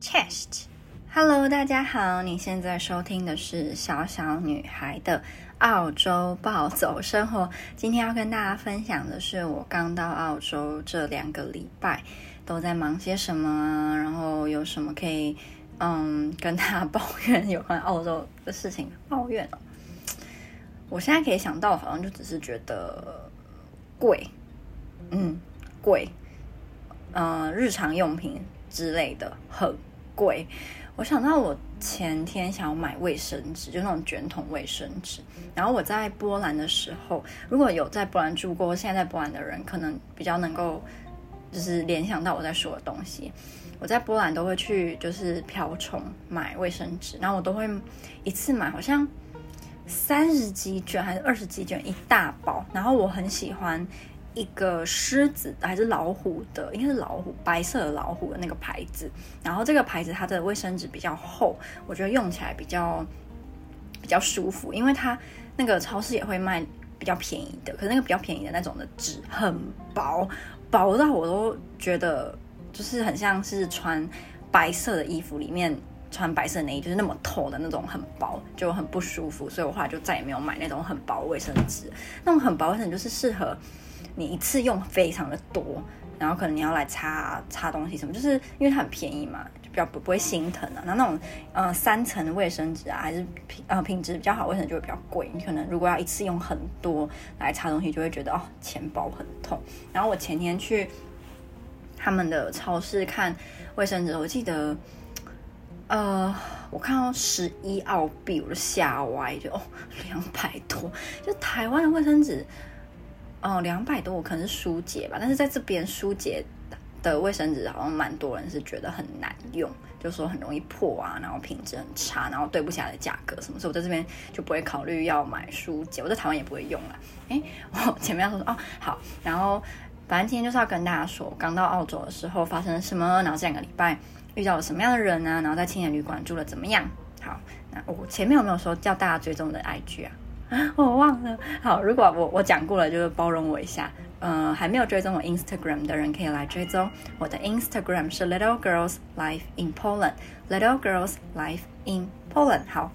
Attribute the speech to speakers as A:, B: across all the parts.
A: Chest，Hello，大家好，你现在收听的是小小女孩的澳洲暴走生活。今天要跟大家分享的是我刚到澳洲这两个礼拜都在忙些什么，然后有什么可以嗯跟大家抱怨有关澳洲的事情。抱怨哦，我现在可以想到，好像就只是觉得贵，嗯，贵，嗯，日常用品之类的很。贵，我想到我前天想要买卫生纸，就那种卷筒卫生纸。然后我在波兰的时候，如果有在波兰住过，现在在波兰的人可能比较能够就是联想到我在说的东西。我在波兰都会去就是瓢虫买卫生纸，然后我都会一次买好像三十几卷还是二十几卷一大包，然后我很喜欢。一个狮子还是老虎的，应该是老虎，白色的老虎的那个牌子。然后这个牌子它的卫生纸比较厚，我觉得用起来比较比较舒服。因为它那个超市也会卖比较便宜的，可是那个比较便宜的那种的纸很薄，薄到我都觉得就是很像是穿白色的衣服里面穿白色内衣，就是那么透的那种很薄，就很不舒服。所以我后来就再也没有买那种很薄卫生纸。那种很薄卫生纸就是适合。你一次用非常的多，然后可能你要来擦擦东西什么，就是因为它很便宜嘛，就比较不不会心疼啊。那那种呃三层的卫生纸啊，还是品呃品质比较好，卫生纸就会比较贵。你可能如果要一次用很多来擦东西，就会觉得哦钱包很痛。然后我前天去他们的超市看卫生纸，我记得呃我看到十一澳币，我就吓歪，就哦两百多，就台湾的卫生纸。哦，两百多，我可能是舒洁吧，但是在这边舒洁的卫生纸好像蛮多人是觉得很难用，就说很容易破啊，然后品质很差，然后对不起来的价格什么，所以我在这边就不会考虑要买舒洁，我在台湾也不会用了。诶，我前面要说说哦好，然后反正今天就是要跟大家说，刚到澳洲的时候发生了什么，然后这两个礼拜遇到了什么样的人呢？然后在青年旅馆住了怎么样？好，那我前面有没有说叫大家追踪的 IG 啊？我忘了。好，如果我我讲过了，就是包容我一下。呃，还没有追踪我 Instagram 的人可以来追踪。我的 Instagram 是 Little Girls Life in Poland。Little Girls Life in Poland。好，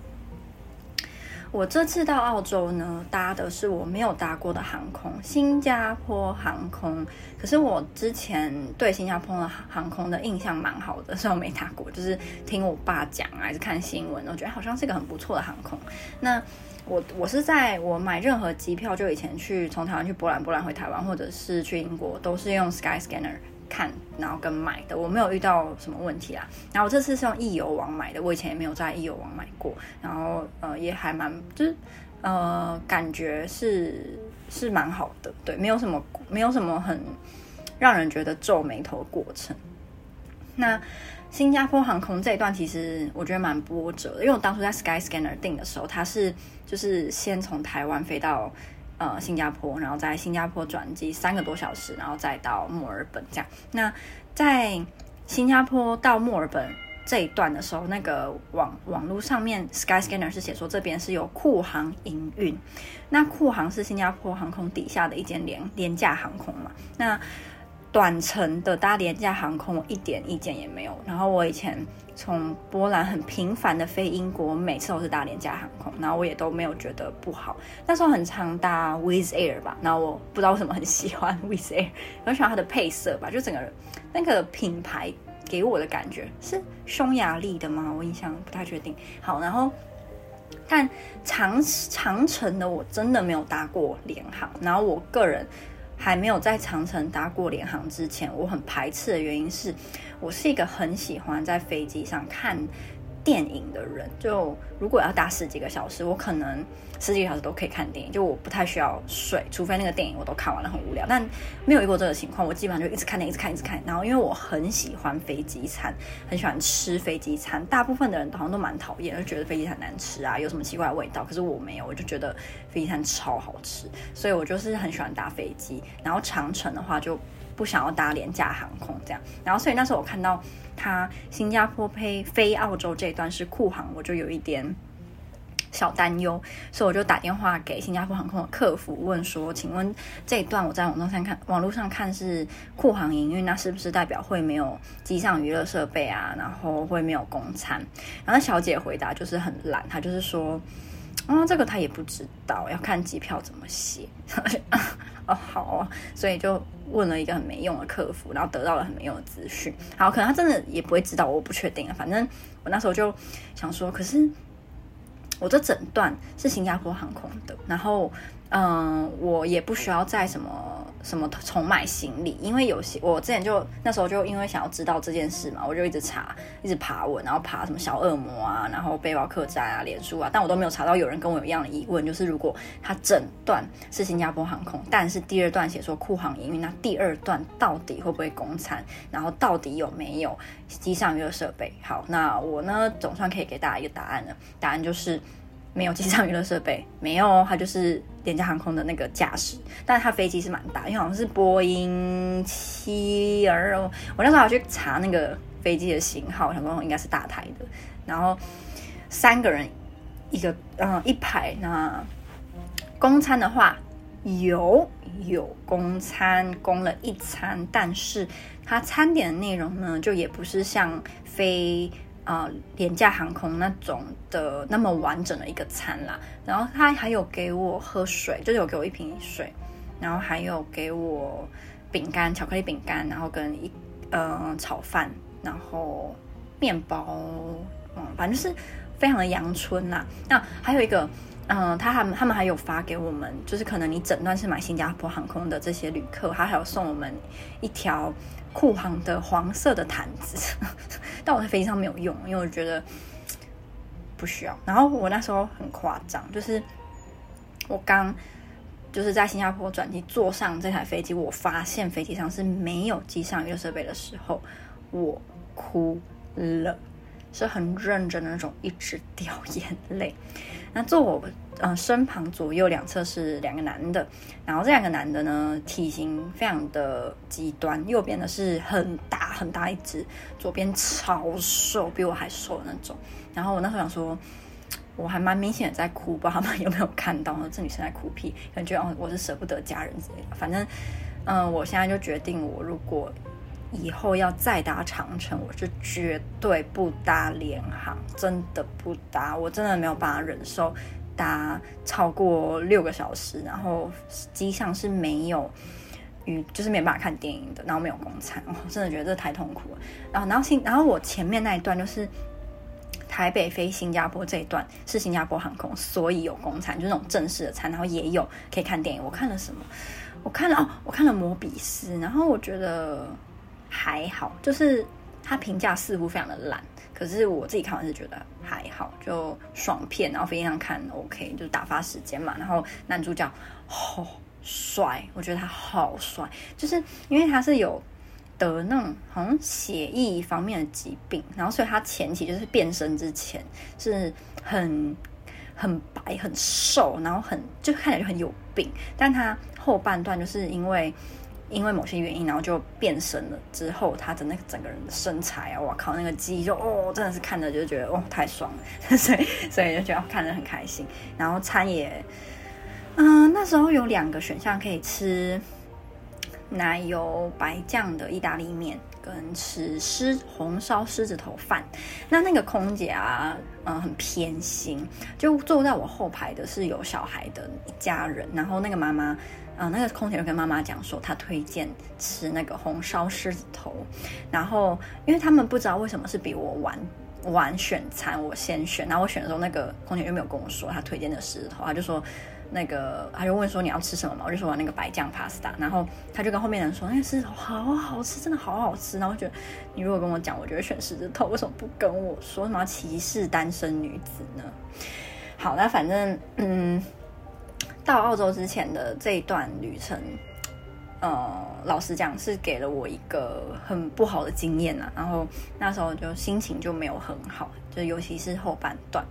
A: 我这次到澳洲呢，搭的是我没有搭过的航空——新加坡航空。可是我之前对新加坡的航空的印象蛮好的，虽然我没搭过，就是听我爸讲还是看新闻，我觉得好像是一个很不错的航空。那我我是在我买任何机票，就以前去从台湾去波兰，波兰回台湾，或者是去英国，都是用 Skyscanner 看，然后跟买的，我没有遇到什么问题啊。然后我这次是用易游网买的，我以前也没有在易游网买过，然后呃也还蛮就是呃感觉是是蛮好的，对，没有什么没有什么很让人觉得皱眉头的过程。那新加坡航空这一段其实我觉得蛮波折的，因为我当初在 Skyscanner 订的时候，它是就是先从台湾飞到呃新加坡，然后在新加坡转机三个多小时，然后再到墨尔本这样。那在新加坡到墨尔本这一段的时候，那个网网络上面 Skyscanner 是写说这边是有库航营运，那库航是新加坡航空底下的一间廉廉价航空嘛，那。短程的搭廉价航空，我一点意见也没有。然后我以前从波兰很频繁的飞英国，每次都是搭廉价航空，然后我也都没有觉得不好。那时候很常搭 w i z Air 吧，然后我不知道为什么很喜欢 w i z Air，很喜欢它的配色吧，就整个那个品牌给我的感觉是匈牙利的吗？我印象不太确定。好，然后但长长程的我真的没有搭过廉航，然后我个人。还没有在长城搭过联航之前，我很排斥的原因是，我是一个很喜欢在飞机上看电影的人，就如果要搭十几个小时，我可能十几个小时都可以看电影，就我不太需要睡，除非那个电影我都看完了很无聊。但没有遇过这个情况，我基本上就一直看电影，一直看，一直看。然后因为我很喜欢飞机餐，很喜欢吃飞机餐，大部分的人好像都蛮讨厌，就觉得飞机餐难吃啊，有什么奇怪的味道。可是我没有，我就觉得飞机餐超好吃，所以我就是很喜欢搭飞机。然后长程的话就不想要搭廉价航空这样。然后所以那时候我看到。他新加坡飞飞澳洲这一段是库航，我就有一点小担忧，所以我就打电话给新加坡航空的客服问说：“请问这一段我在网络上看，网络上看是库航营运，那是不是代表会没有机上娱乐设备啊？然后会没有供餐？”然后小姐回答就是很懒，她就是说：“哦，这个她也不知道，要看机票怎么写。”哦，好，所以就问了一个很没用的客服，然后得到了很没用的资讯。好，可能他真的也不会知道，我不确定啊。反正我那时候就想说，可是我这整段是新加坡航空的，然后嗯，我也不需要再什么。什么重买行李？因为有些我之前就那时候就因为想要知道这件事嘛，我就一直查，一直爬文，然后爬什么小恶魔啊，然后背包客栈啊、脸书啊，但我都没有查到有人跟我有一样的疑问，就是如果它整段是新加坡航空，但是第二段写说库航营运，那第二段到底会不会公餐？然后到底有没有机上娱乐设备？好，那我呢总算可以给大家一个答案了，答案就是。没有机上娱乐设备，没有，它就是廉价航空的那个驾驶，但是它飞机是蛮大，因为好像是波音七二，我那时候还去查那个飞机的型号，想说应该是大台的，然后三个人一个嗯一排，那公餐的话有有公餐，供了一餐，但是它餐点的内容呢，就也不是像飞。啊，廉价航空那种的那么完整的一个餐啦，然后他还有给我喝水，就是有给我一瓶水，然后还有给我饼干，巧克力饼干，然后跟一呃炒饭，然后面包，嗯，反正就是非常的阳春呐。那还有一个，嗯、他还他们还有发给我们，就是可能你整段是买新加坡航空的这些旅客，他还有送我们一条。库航的黄色的毯子，但我在飞机上没有用，因为我觉得不需要。然后我那时候很夸张，就是我刚就是在新加坡转机坐上这台飞机，我发现飞机上是没有机上娱乐设备的时候，我哭了，是很认真的那种，一直掉眼泪。那坐我。嗯，身旁左右两侧是两个男的，然后这两个男的呢，体型非常的极端，右边的是很大很大一只，左边超瘦，比我还瘦的那种。然后我那时候想说，我还蛮明显的在哭，不知道他们 有没有看到呢？这女生在哭屁，感觉哦我是舍不得家人之类的。反正，嗯，我现在就决定，我如果以后要再搭长程，我是绝对不搭联航，真的不搭，我真的没有办法忍受。搭超过六个小时，然后机上是没有，与就是没办法看电影的，然后没有供餐，我真的觉得这太痛苦了。然后，然后新，然后我前面那一段就是台北飞新加坡这一段是新加坡航空，所以有供餐，就是那种正式的餐，然后也有可以看电影。我看了什么？我看了哦，我看了《摩比斯》，然后我觉得还好，就是他评价似乎非常的烂。可是我自己看完是觉得还好，就爽片，然后飞机上看 OK，就打发时间嘛。然后男主角好帅，我觉得他好帅，就是因为他是有得那种好像血液方面的疾病，然后所以他前期就是变身之前是很很白很瘦，然后很就看起来就很有病，但他后半段就是因为。因为某些原因，然后就变身了。之后他的那个整个人的身材啊，我靠，那个肌肉哦，真的是看着就觉得哦，太爽了，所以所以就觉得看着很开心。然后餐也，嗯、那时候有两个选项可以吃，奶油白酱的意大利面，跟吃狮红烧狮子头饭。那那个空姐啊，嗯、很偏心，就坐在我后排的是有小孩的一家人，然后那个妈妈。啊、呃，那个空姐就跟妈妈讲说，她推荐吃那个红烧狮子头，然后因为他们不知道为什么是比我晚晚选餐，我先选，然后我选的时候，那个空姐又没有跟我说她推荐的狮子头，她就说那个，她就问说你要吃什么嘛，我就说我那个白酱 pasta，然后她就跟后面人说那个狮子头好好吃，真的好好吃，然后我觉得你如果跟我讲，我就会选狮子头，为什么不跟我说什么歧视单身女子呢？好，那反正嗯。到澳洲之前的这一段旅程，呃，老实讲是给了我一个很不好的经验啊。然后那时候就心情就没有很好，就尤其是后半段。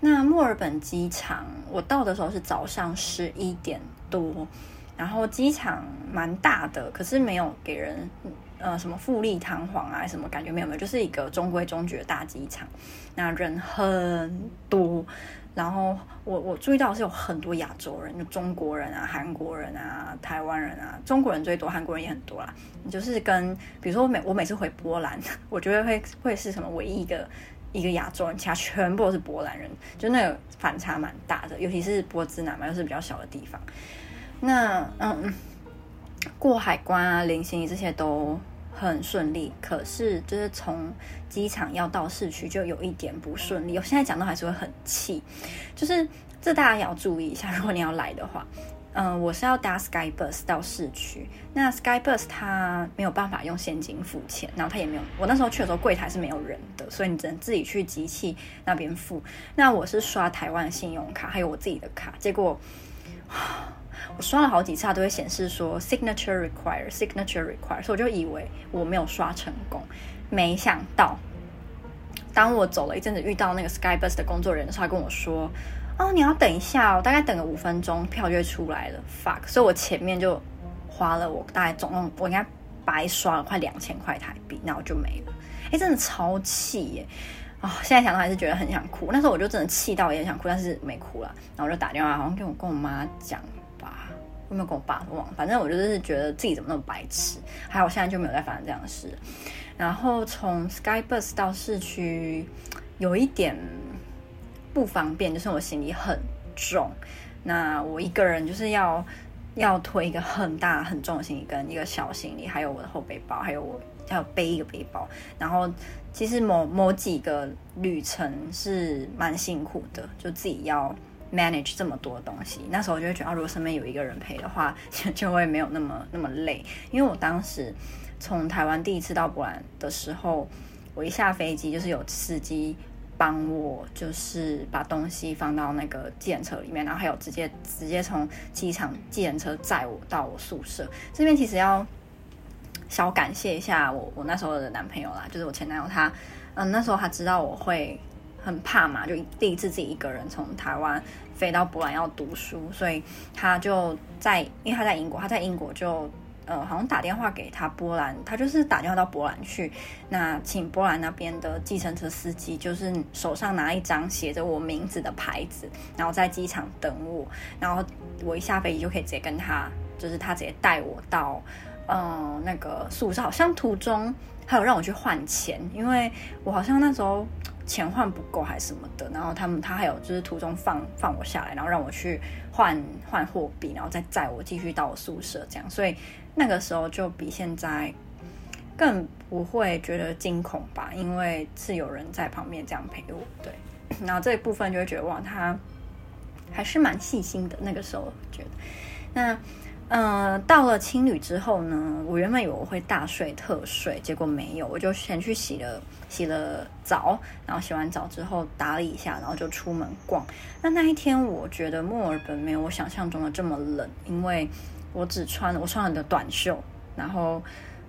A: 那墨尔本机场，我到的时候是早上十一点多，然后机场蛮大的，可是没有给人呃什么富丽堂皇啊，什么感觉没有没有，就是一个中规中矩的大机场，那人很多。然后我我注意到是有很多亚洲人，就中国人啊、韩国人啊、台湾人啊，中国人最多，韩国人也很多啦。就是跟比如说我每我每次回波兰，我觉得会会是什么唯一一个一个亚洲人，其他全部都是波兰人，就那个反差蛮大的，尤其是波兹南嘛，又是比较小的地方。那嗯，过海关啊、领行李这些都很顺利，可是就是从机场要到市区就有一点不顺利。我现在讲到还是会很气，就是这大家也要注意一下。如果你要来的话，嗯、我是要搭 Skybus 到市区。那 Skybus 它没有办法用现金付钱，然后它也没有。我那时候去的时候柜台是没有人的，所以你只能自己去机器那边付。那我是刷台湾信用卡，还有我自己的卡，结果。我刷了好几次，它都会显示说 signature required, signature required，所以我就以为我没有刷成功。没想到，当我走了一阵子，遇到那个 Skybus 的工作人员，他跟我说：“哦，你要等一下哦，大概等个五分钟，票就会出来了。”fuck，所以我前面就花了我大概总共我应该白刷了快两千块台币，然后就没了。哎，真的超气耶！啊、哦，现在想到还是觉得很想哭。那时候我就真的气到也很想哭，但是没哭了。然后我就打电话，好像跟我跟我妈讲。有没有跟我爸忘？反正我就是觉得自己怎么那么白痴。还好现在就没有再发生这样的事。然后从 Skybus 到市区有一点不方便，就是我行李很重。那我一个人就是要要推一个很大很重的行李，跟一个小行李，还有我的后背包，还有我还有背一个背包。然后其实某某几个旅程是蛮辛苦的，就自己要。Manage 这么多东西，那时候我就会觉得，如果身边有一个人陪的话，就会没有那么那么累。因为我当时从台湾第一次到波兰的时候，我一下飞机就是有司机帮我，就是把东西放到那个计程车里面，然后还有直接直接从机场计程车载我到我宿舍。这边其实要小感谢一下我我那时候的男朋友啦，就是我前男友他，嗯，那时候他知道我会。很怕嘛，就第一次自己一个人从台湾飞到波兰要读书，所以他就在，因为他在英国，他在英国就呃好像打电话给他波兰，他就是打电话到波兰去，那请波兰那边的计程车司机就是手上拿一张写着我名字的牌子，然后在机场等我，然后我一下飞机就可以直接跟他，就是他直接带我到嗯那个宿舍，好像途中还有让我去换钱，因为我好像那时候。钱换不够还是什么的，然后他们他还有就是途中放放我下来，然后让我去换换货币，然后再载我继续到我宿舍这样，所以那个时候就比现在更不会觉得惊恐吧，因为是有人在旁边这样陪我，对，然后这一部分就会觉得哇，他还是蛮细心的。那个时候觉得那。嗯、呃，到了青旅之后呢，我原本以为我会大睡特睡，结果没有，我就先去洗了洗了澡，然后洗完澡之后打理一下，然后就出门逛。那那一天，我觉得墨尔本没有我想象中的这么冷，因为我只穿了我穿了的短袖，然后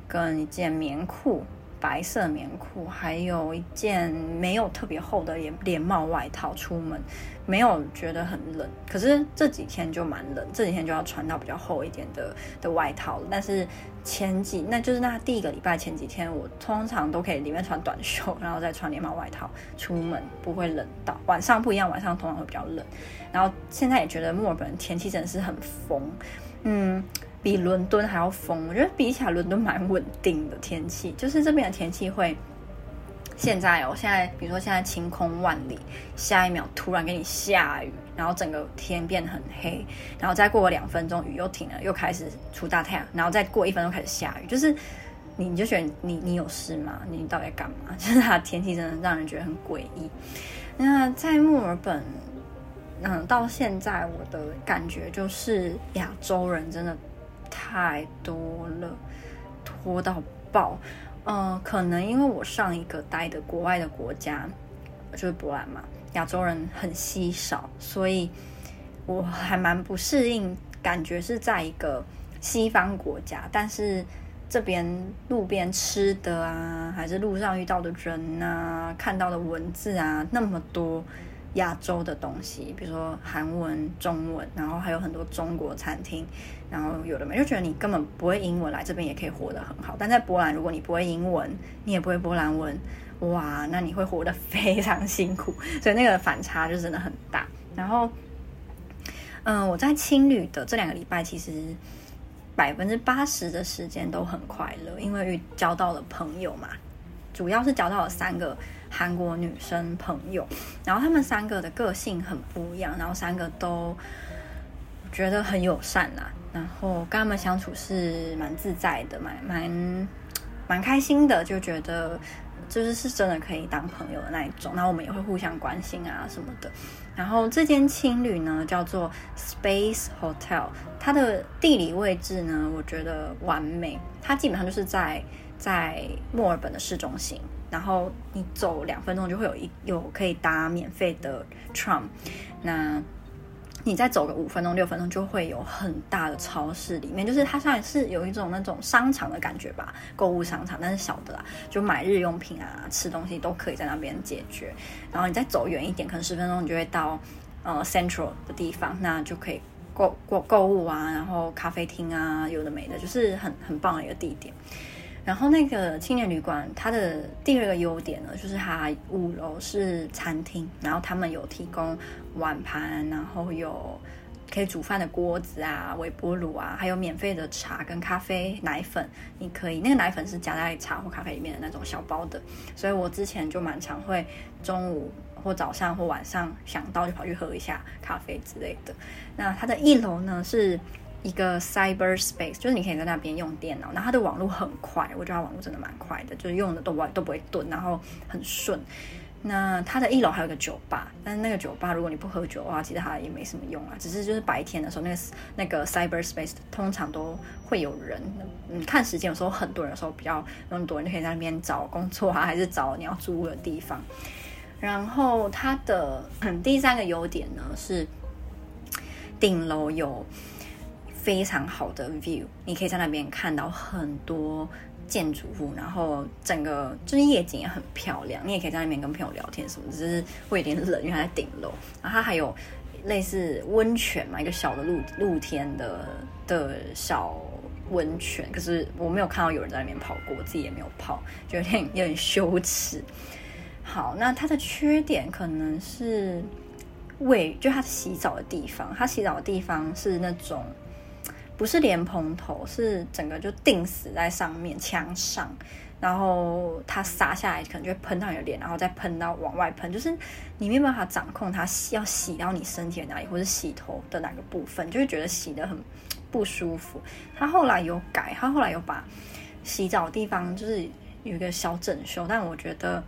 A: 跟一件棉裤。白色棉裤，还有一件没有特别厚的连连帽外套，出门没有觉得很冷。可是这几天就蛮冷，这几天就要穿到比较厚一点的的外套。但是前几，那就是那第一个礼拜前几天，我通常都可以里面穿短袖，然后再穿连帽外套出门，不会冷到。晚上不一样，晚上通常会比较冷。然后现在也觉得墨尔本天气真的是很疯，嗯。比伦敦还要疯，我觉得比起来伦敦蛮稳定的天气，就是这边的天气会，现在哦，现在比如说现在晴空万里，下一秒突然给你下雨，然后整个天变很黑，然后再过个两分钟雨又停了，又开始出大太阳，然后再过一分钟开始下雨，就是你你就觉得你你有事吗？你到底在干嘛？就是它天气真的让人觉得很诡异。那在墨尔本，嗯，到现在我的感觉就是亚洲人真的。太多了，拖到爆。嗯、可能因为我上一个待的国外的国家就是波兰嘛，亚洲人很稀少，所以我还蛮不适应。感觉是在一个西方国家，但是这边路边吃的啊，还是路上遇到的人啊，看到的文字啊，那么多，亚洲的东西，比如说韩文、中文，然后还有很多中国餐厅，然后有的没，就觉得你根本不会英文，来这边也可以活得很好。但在波兰，如果你不会英文，你也不会波兰文，哇，那你会活得非常辛苦，所以那个反差就真的很大。然后，嗯，我在青旅的这两个礼拜，其实百分之八十的时间都很快乐，因为遇交到了朋友嘛，主要是交到了三个。韩国女生朋友，然后他们三个的个性很不一样，然后三个都觉得很友善啦，然后跟他们相处是蛮自在的，蛮蛮蛮开心的，就觉得就是是真的可以当朋友的那一种。然后我们也会互相关心啊什么的。然后这间青旅呢叫做 Space Hotel，它的地理位置呢我觉得完美，它基本上就是在在墨尔本的市中心。然后你走两分钟就会有一有可以搭免费的 tram，那你再走个五分钟六分钟就会有很大的超市，里面就是它像是有一种那种商场的感觉吧，购物商场，但是小的啦，就买日用品啊、吃东西都可以在那边解决。然后你再走远一点，可能十分钟你就会到呃 Central 的地方，那就可以购购购物啊，然后咖啡厅啊，有的没的，就是很很棒的一个地点。然后那个青年旅馆，它的第二个优点呢，就是它五楼是餐厅，然后他们有提供碗盘，然后有可以煮饭的锅子啊、微波炉啊，还有免费的茶跟咖啡、奶粉，你可以那个奶粉是加在茶或咖啡里面的那种小包的，所以我之前就蛮常会中午或早上或晚上想到就跑去喝一下咖啡之类的。那它的一楼呢是。一个 cyber space，就是你可以在那边用电脑，然后它的网络很快，我觉得它网络真的蛮快的，就是用的都不都不会顿，然后很顺。那它的一楼还有个酒吧，但是那个酒吧如果你不喝酒的话，其实它也没什么用啊，只是就是白天的时候，那个那个 cyber space 通常都会有人，嗯，看时间有时候很多人的时候比较很多人就可以在那边找工作啊，还是找你要租的地方。然后它的第三个优点呢是顶楼有。非常好的 view，你可以在那边看到很多建筑物，然后整个就是夜景也很漂亮。你也可以在那边跟朋友聊天什么，只是会有点冷，因为它在顶楼。然后它还有类似温泉嘛，一个小的露露天的的小温泉。可是我没有看到有人在那边泡过，我自己也没有泡，就有点有点羞耻。好，那它的缺点可能是卫，就它洗澡的地方，它洗澡的地方是那种。不是莲蓬头，是整个就钉死在上面墙上，然后它洒下来可能就会喷到你的脸，然后再喷到往外喷，就是你没办法掌控它要洗到你身体的哪里，或者洗头的哪个部分，就会觉得洗得很不舒服。他后来有改，他后来有把洗澡的地方就是有一个小整修，但我觉得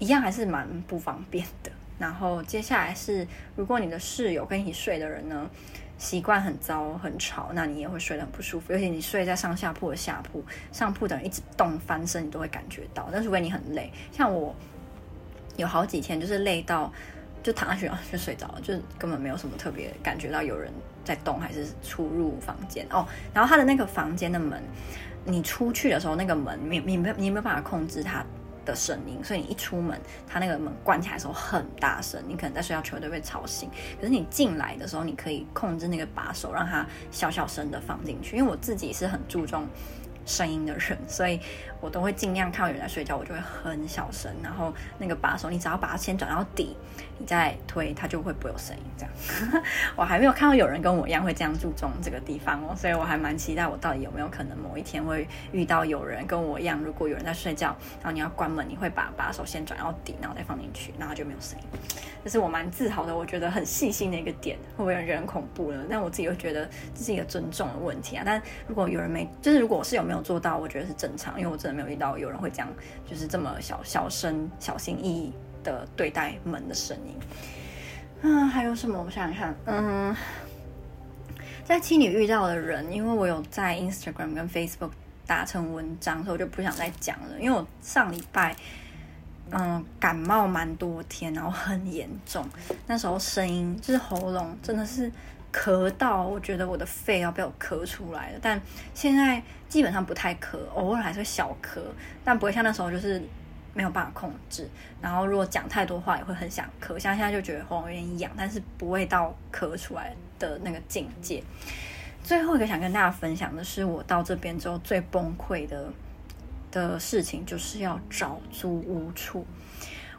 A: 一样还是蛮不方便的。然后接下来是，如果你的室友跟你睡的人呢，习惯很糟很吵，那你也会睡得很不舒服。尤其你睡在上下铺的下铺，上铺的人一直动翻身，你都会感觉到。但是如果你很累，像我有好几天就是累到就躺下去就睡着了，就根本没有什么特别感觉到有人在动还是出入房间哦。然后他的那个房间的门，你出去的时候那个门你你没你没有办法控制它。的声音，所以你一出门，它那个门关起来的时候很大声，你可能在睡觉绝对被吵醒。可是你进来的时候，你可以控制那个把手，让它小小声的放进去。因为我自己是很注重声音的人，所以我都会尽量看到有人在睡觉，我就会很小声。然后那个把手，你只要把它先转到底，你再推，它就会不会有声音。这样，我还没有看到有人跟我一样会这样注重这个地方哦，所以我还蛮期待，我到底有没有可能某一天会遇到有人跟我一样，如果有人在睡觉，然后你要关门，你会把把手先转到底，然后再放进去，然后就没有声音。这是我蛮自豪的，我觉得很细心的一个点，会不会有人恐怖呢？但我自己会觉得这是一个尊重的问题啊。但如果有人没，就是如果我是有没有做到，我觉得是正常，因为我真的没有遇到有人会这样，就是这么小小声、小心翼翼的对待门的声音。嗯，还有什么？我想想看，嗯，在青旅遇到的人，因为我有在 Instagram 跟 Facebook 打成文章，所以我就不想再讲了。因为我上礼拜。嗯，感冒蛮多天，然后很严重。那时候声音就是喉咙真的是咳到，我觉得我的肺要被我咳出来了。但现在基本上不太咳，偶尔还是会小咳，但不会像那时候就是没有办法控制。然后如果讲太多话，也会很想咳。像现在就觉得喉咙有点痒，但是不会到咳出来的那个境界。最后一个想跟大家分享的是，我到这边之后最崩溃的的事情，就是要找租屋处。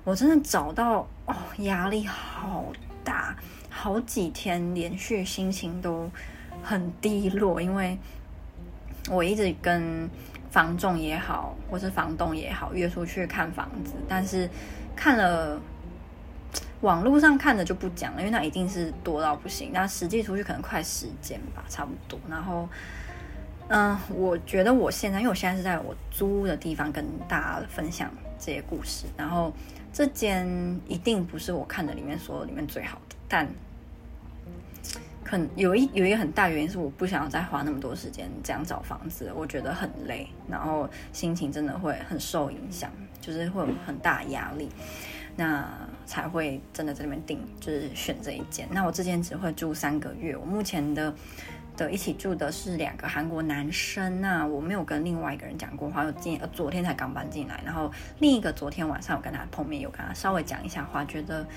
A: 我真的找到哦，压力好大，好几天连续心情都很低落，因为我一直跟房仲也好，或是房东也好约出去看房子，但是看了网络上看的就不讲了，因为那一定是多到不行。那实际出去可能快十间吧，差不多。然后，嗯，我觉得我现在，因为我现在是在我租的地方跟大家分享这些故事，然后。这间一定不是我看的里面所有里面最好的，但可能有一有一个很大原因是我不想要再花那么多时间这样找房子，我觉得很累，然后心情真的会很受影响，就是会有很大压力，那才会真的在那边定，就是选这一间。那我这间只会住三个月，我目前的。的一起住的是两个韩国男生，那我没有跟另外一个人讲过话，我今呃昨天才刚搬进来，然后另一个昨天晚上我跟他碰面，有跟他稍微讲一下话，觉得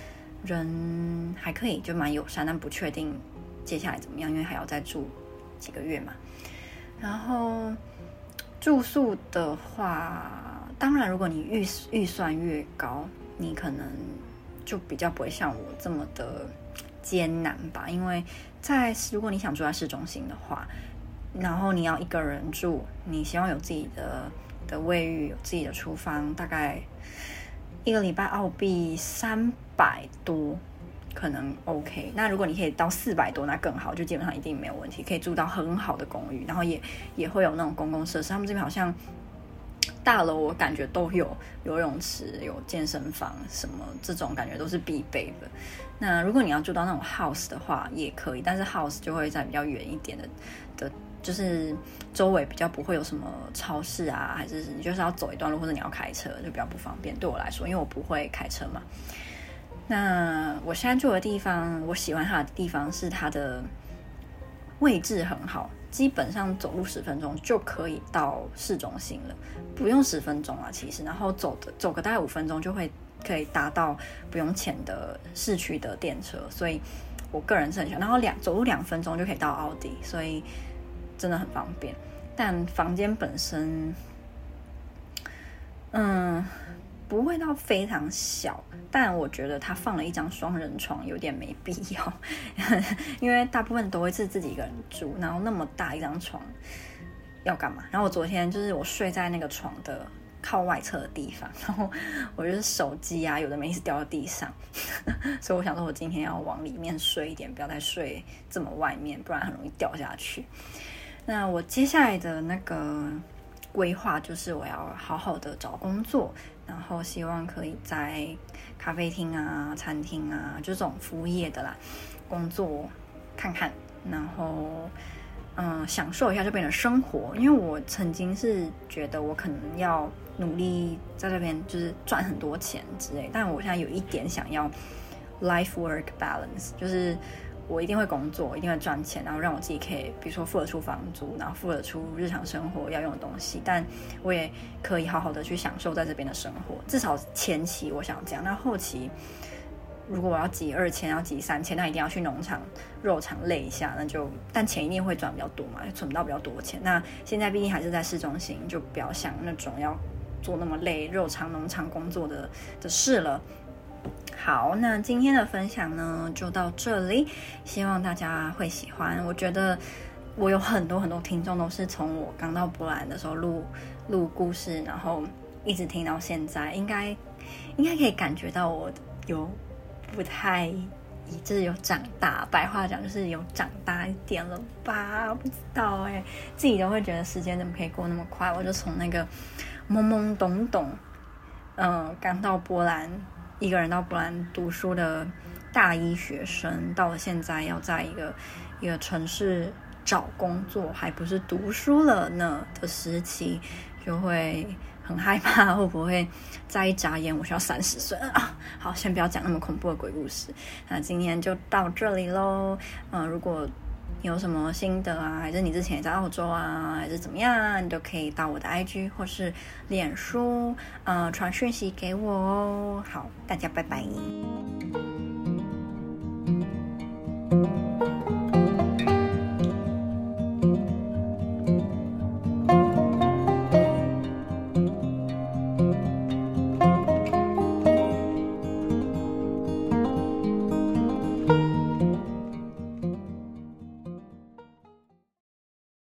A: 人还可以，就蛮友善，但不确定接下来怎么样，因为还要再住几个月嘛。然后住宿的话，当然如果你预预算越高，你可能就比较不会像我这么的。艰难吧，因为在如果你想住在市中心的话，然后你要一个人住，你希望有自己的的卫浴，有自己的厨房，大概一个礼拜澳币三百多，可能 OK。那如果你可以到四百多，那更好，就基本上一定没有问题，可以住到很好的公寓，然后也也会有那种公共设施。他们这边好像。大楼我感觉都有游泳池，有健身房，什么这种感觉都是必备的。那如果你要住到那种 house 的话，也可以，但是 house 就会在比较远一点的的，就是周围比较不会有什么超市啊，还是你就是要走一段路，或者你要开车就比较不方便。对我来说，因为我不会开车嘛。那我现在住的地方，我喜欢它的地方是它的位置很好。基本上走路十分钟就可以到市中心了，不用十分钟啊，其实，然后走的走个大概五分钟就会可以达到不用钱的市区的电车，所以我个人是很喜欢。然后两走路两分钟就可以到奥迪，所以真的很方便。但房间本身，嗯。不会到非常小，但我觉得他放了一张双人床有点没必要，因为大部分都会是自己一个人住，然后那么大一张床要干嘛？然后我昨天就是我睡在那个床的靠外侧的地方，然后我就是手机啊，有的没事掉到地上，所以我想说我今天要往里面睡一点，不要再睡这么外面，不然很容易掉下去。那我接下来的那个规划就是我要好好的找工作。然后希望可以在咖啡厅啊、餐厅啊，就这种服务业的啦，工作看看，然后嗯，享受一下这边的生活。因为我曾经是觉得我可能要努力在这边就是赚很多钱之类，但我现在有一点想要 life work balance，就是。我一定会工作，一定会赚钱，然后让我自己可以，比如说付得出房租，然后付得出日常生活要用的东西。但我也可以好好的去享受在这边的生活。至少前期我想这样，那后期如果我要挤二千，要挤三千，那一定要去农场、肉场累一下，那就但钱一定会赚比较多嘛，存不到比较多钱。那现在毕竟还是在市中心，就不要想那种要做那么累肉场、农场工作的的事了。好，那今天的分享呢，就到这里，希望大家会喜欢。我觉得我有很多很多听众都是从我刚到波兰的时候录录故事，然后一直听到现在，应该应该可以感觉到我有不太，就是有长大。白话讲就是有长大一点了吧？不知道哎，自己都会觉得时间怎么可以过那么快？我就从那个懵懵懂懂，嗯，刚到波兰。一个人到波兰读书的大一学生，到了现在要在一个一个城市找工作，还不是读书了呢的时期，就会很害怕 会不会再一眨眼我需要三十岁啊！好，先不要讲那么恐怖的鬼故事。那今天就到这里喽。嗯，如果有什么心得啊？还是你之前也在澳洲啊？还是怎么样啊？你都可以到我的 IG 或是脸书，呃，传讯息给我哦。好，大家拜拜。